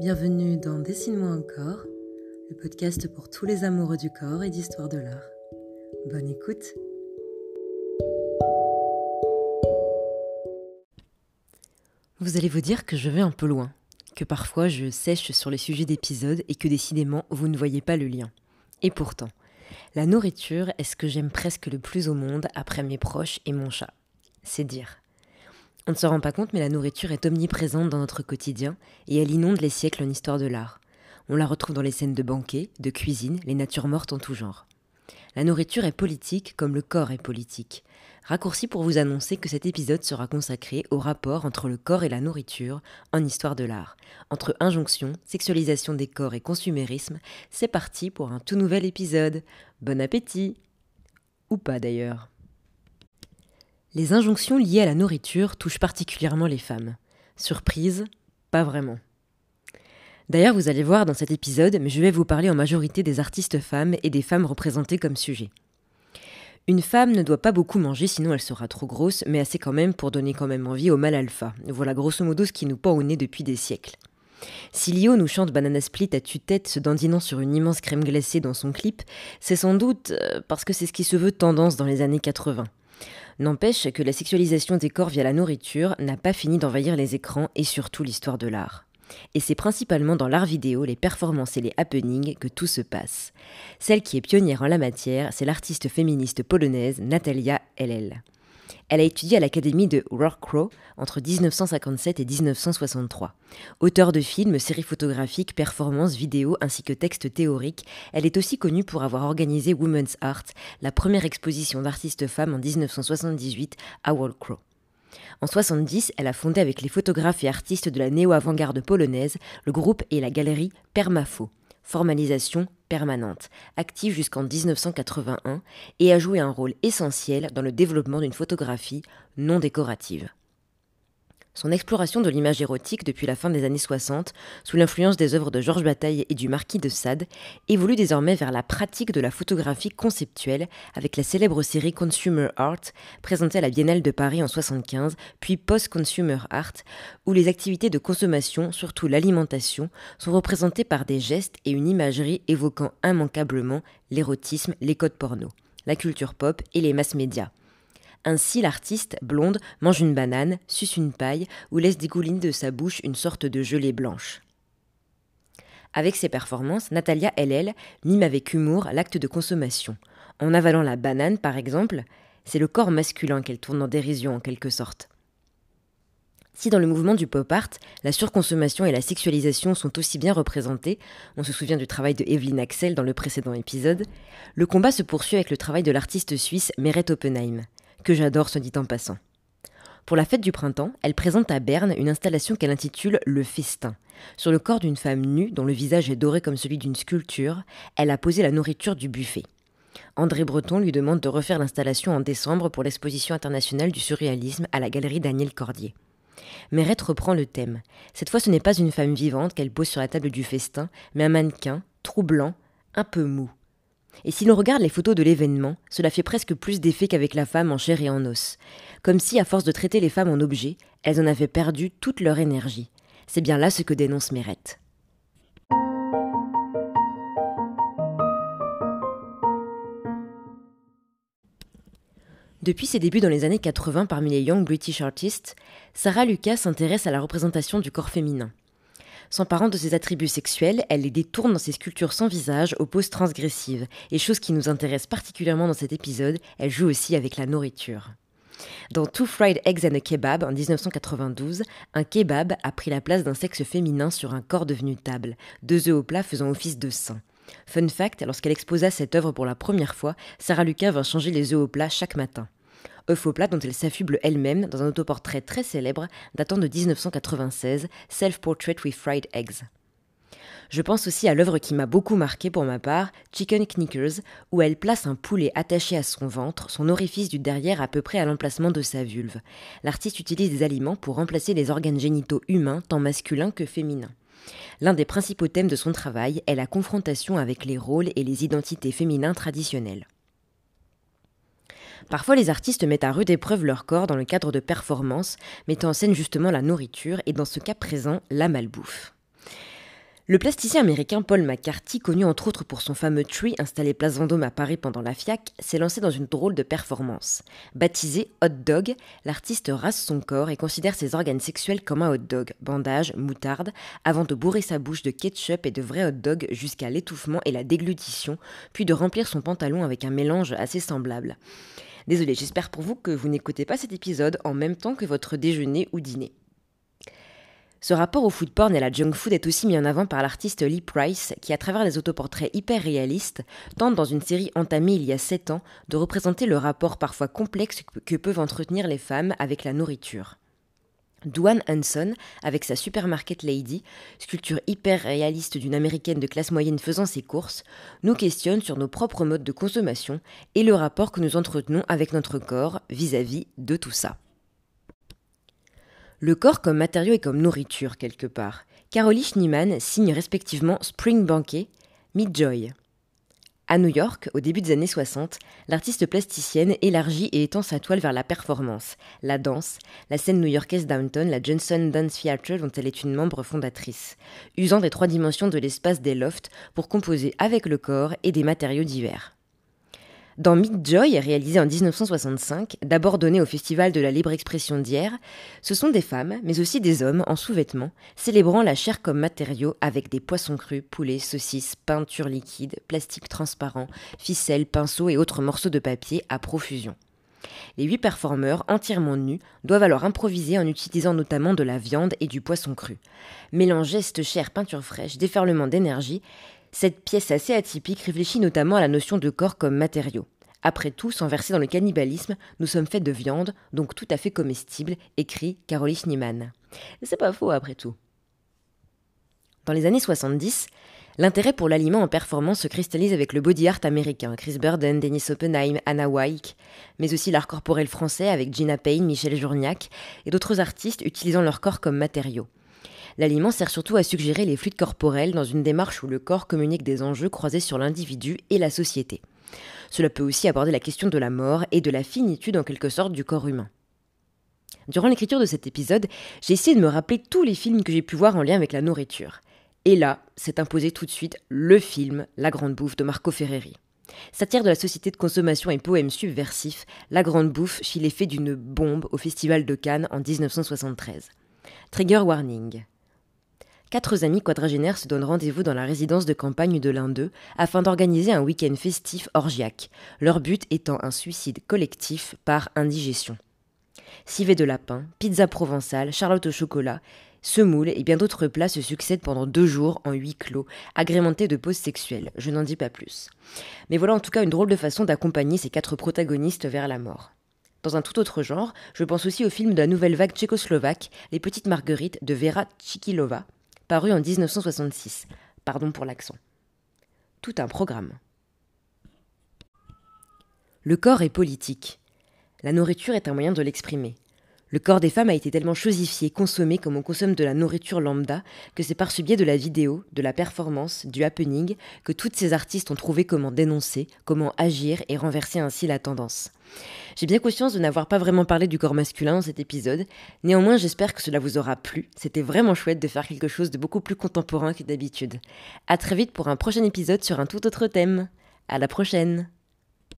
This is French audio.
Bienvenue dans Dessine-moi encore, le podcast pour tous les amoureux du corps et d'histoire de l'art. Bonne écoute Vous allez vous dire que je vais un peu loin, que parfois je sèche sur les sujets d'épisodes et que décidément vous ne voyez pas le lien. Et pourtant, la nourriture est ce que j'aime presque le plus au monde après mes proches et mon chat. C'est dire. On ne se rend pas compte, mais la nourriture est omniprésente dans notre quotidien et elle inonde les siècles en histoire de l'art. On la retrouve dans les scènes de banquet, de cuisine, les natures mortes en tout genre. La nourriture est politique comme le corps est politique. Raccourci pour vous annoncer que cet épisode sera consacré au rapport entre le corps et la nourriture en histoire de l'art. Entre injonction, sexualisation des corps et consumérisme, c'est parti pour un tout nouvel épisode. Bon appétit Ou pas d'ailleurs. Les injonctions liées à la nourriture touchent particulièrement les femmes. Surprise Pas vraiment. D'ailleurs, vous allez voir dans cet épisode, mais je vais vous parler en majorité des artistes femmes et des femmes représentées comme sujet. Une femme ne doit pas beaucoup manger, sinon elle sera trop grosse, mais assez quand même pour donner quand même envie au mâle alpha. Voilà grosso modo ce qui nous pend au nez depuis des siècles. Si Lio nous chante Banana Split à tue-tête se dandinant sur une immense crème glacée dans son clip, c'est sans doute euh, parce que c'est ce qui se veut tendance dans les années 80. N'empêche que la sexualisation des corps via la nourriture n'a pas fini d'envahir les écrans et surtout l'histoire de l'art. Et c'est principalement dans l'art vidéo, les performances et les happenings que tout se passe. Celle qui est pionnière en la matière, c'est l'artiste féministe polonaise Natalia LL. Elle a étudié à l'Académie de Crow entre 1957 et 1963. Auteur de films, séries photographiques, performances, vidéos ainsi que textes théoriques, elle est aussi connue pour avoir organisé Women's Art, la première exposition d'artistes femmes en 1978 à Crow. En 70, elle a fondé avec les photographes et artistes de la néo-avant-garde polonaise le groupe et la galerie Permafo, formalisation permanente, active jusqu'en 1981 et a joué un rôle essentiel dans le développement d'une photographie non décorative. Son exploration de l'image érotique depuis la fin des années 60, sous l'influence des œuvres de Georges Bataille et du marquis de Sade, évolue désormais vers la pratique de la photographie conceptuelle avec la célèbre série Consumer Art, présentée à la Biennale de Paris en 75, puis Post-Consumer Art, où les activités de consommation, surtout l'alimentation, sont représentées par des gestes et une imagerie évoquant immanquablement l'érotisme, les codes porno, la culture pop et les masses médias. Ainsi, l'artiste, blonde, mange une banane, suce une paille ou laisse dégouliner de sa bouche une sorte de gelée blanche. Avec ses performances, Natalia LL mime avec humour l'acte de consommation. En avalant la banane, par exemple, c'est le corps masculin qu'elle tourne en dérision en quelque sorte. Si dans le mouvement du pop art, la surconsommation et la sexualisation sont aussi bien représentées, on se souvient du travail de Evelyn Axel dans le précédent épisode, le combat se poursuit avec le travail de l'artiste suisse Meret Oppenheim que j'adore se dit en passant. Pour la fête du printemps, elle présente à Berne une installation qu'elle intitule Le Festin. Sur le corps d'une femme nue, dont le visage est doré comme celui d'une sculpture, elle a posé la nourriture du buffet. André Breton lui demande de refaire l'installation en décembre pour l'exposition internationale du surréalisme à la galerie Daniel Cordier. Mérette reprend le thème. Cette fois, ce n'est pas une femme vivante qu'elle pose sur la table du festin, mais un mannequin, troublant, un peu mou, et si l'on regarde les photos de l'événement, cela fait presque plus d'effet qu'avec la femme en chair et en os. Comme si, à force de traiter les femmes en objets, elles en avaient perdu toute leur énergie. C'est bien là ce que dénonce Mérette. Depuis ses débuts dans les années 80 parmi les Young British Artists, Sarah Lucas s'intéresse à la représentation du corps féminin. S'emparant de ses attributs sexuels, elle les détourne dans ses sculptures sans visage aux poses transgressives. Et chose qui nous intéresse particulièrement dans cet épisode, elle joue aussi avec la nourriture. Dans Two Fried Eggs and a Kebab en 1992, un kebab a pris la place d'un sexe féminin sur un corps devenu table, deux œufs au plat faisant office de sein. Fun fact, lorsqu'elle exposa cette œuvre pour la première fois, Sarah Lucas vint changer les œufs au plat chaque matin plat dont elle s'affuble elle-même dans un autoportrait très célèbre datant de 1996, Self-Portrait with Fried Eggs. Je pense aussi à l'œuvre qui m'a beaucoup marqué pour ma part, Chicken Knickers, où elle place un poulet attaché à son ventre, son orifice du derrière à peu près à l'emplacement de sa vulve. L'artiste utilise des aliments pour remplacer les organes génitaux humains, tant masculins que féminins. L'un des principaux thèmes de son travail est la confrontation avec les rôles et les identités féminins traditionnelles. Parfois, les artistes mettent à rude épreuve leur corps dans le cadre de performances, mettant en scène justement la nourriture et dans ce cas présent, la malbouffe. Le plasticien américain Paul McCarthy, connu entre autres pour son fameux Tree installé place Vendôme à Paris pendant la FIAC, s'est lancé dans une drôle de performance. Baptisé Hot Dog, l'artiste rase son corps et considère ses organes sexuels comme un hot dog, bandage, moutarde, avant de bourrer sa bouche de ketchup et de vrais hot dog jusqu'à l'étouffement et la déglutition, puis de remplir son pantalon avec un mélange assez semblable. Désolé, j'espère pour vous que vous n'écoutez pas cet épisode en même temps que votre déjeuner ou dîner. Ce rapport au food porn et à la junk food est aussi mis en avant par l'artiste Lee Price, qui, à travers les autoportraits hyper réalistes, tente dans une série entamée il y a 7 ans de représenter le rapport parfois complexe que peuvent entretenir les femmes avec la nourriture. Dwan Hanson, avec sa Supermarket Lady, sculpture hyper réaliste d'une américaine de classe moyenne faisant ses courses, nous questionne sur nos propres modes de consommation et le rapport que nous entretenons avec notre corps vis-à-vis -vis de tout ça. Le corps comme matériau et comme nourriture, quelque part. Carolie Schneemann signe respectivement Spring Banquet, Midjoy. À New York, au début des années 60, l'artiste plasticienne élargit et étend sa toile vers la performance, la danse, la scène new-yorkaise Downton, la Johnson Dance Theatre dont elle est une membre fondatrice, usant des trois dimensions de l'espace des lofts pour composer avec le corps et des matériaux divers. Dans Midjoy, réalisé en 1965, d'abord donné au Festival de la libre expression d'hier, ce sont des femmes, mais aussi des hommes en sous-vêtements, célébrant la chair comme matériau avec des poissons crus, poulets, saucisses, peintures liquides, plastique transparent, ficelles, pinceaux et autres morceaux de papier à profusion. Les huit performeurs, entièrement nus, doivent alors improviser en utilisant notamment de la viande et du poisson cru. Mélange geste chair, peinture fraîche, déferlement d'énergie, cette pièce assez atypique réfléchit notamment à la notion de corps comme matériau. Après tout, sans verser dans le cannibalisme, nous sommes faits de viande, donc tout à fait comestible, écrit Caroline Schneemann. C'est pas faux après tout. Dans les années 70, l'intérêt pour l'aliment en performance se cristallise avec le body art américain, Chris Burden, Dennis Oppenheim, Anna Wyke, mais aussi l'art corporel français avec Gina Payne, Michel Journiac et d'autres artistes utilisant leur corps comme matériau. L'aliment sert surtout à suggérer les fluides corporels dans une démarche où le corps communique des enjeux croisés sur l'individu et la société. Cela peut aussi aborder la question de la mort et de la finitude en quelque sorte du corps humain. Durant l'écriture de cet épisode, j'ai essayé de me rappeler tous les films que j'ai pu voir en lien avec la nourriture. Et là, s'est imposé tout de suite le film La Grande Bouffe de Marco Ferreri. Satire de la société de consommation et poème subversif, La Grande Bouffe fit l'effet d'une bombe au Festival de Cannes en 1973. Trigger warning. Quatre amis quadragénaires se donnent rendez-vous dans la résidence de campagne de l'un d'eux afin d'organiser un week-end festif orgiaque, leur but étant un suicide collectif par indigestion. Civet de lapin, pizza provençale, charlotte au chocolat, semoule et bien d'autres plats se succèdent pendant deux jours en huis clos, agrémentés de pauses sexuelles. Je n'en dis pas plus. Mais voilà en tout cas une drôle de façon d'accompagner ces quatre protagonistes vers la mort. Dans un tout autre genre, je pense aussi au film de la nouvelle vague tchécoslovaque, Les Petites Marguerites de Vera Tchikilova, paru en 1966. Pardon pour l'accent. Tout un programme. Le corps est politique. La nourriture est un moyen de l'exprimer. Le corps des femmes a été tellement chosifié, consommé comme on consomme de la nourriture lambda, que c'est par ce biais de la vidéo, de la performance, du happening, que toutes ces artistes ont trouvé comment dénoncer, comment agir et renverser ainsi la tendance. J'ai bien conscience de n'avoir pas vraiment parlé du corps masculin dans cet épisode, néanmoins j'espère que cela vous aura plu, c'était vraiment chouette de faire quelque chose de beaucoup plus contemporain que d'habitude. A très vite pour un prochain épisode sur un tout autre thème. À la prochaine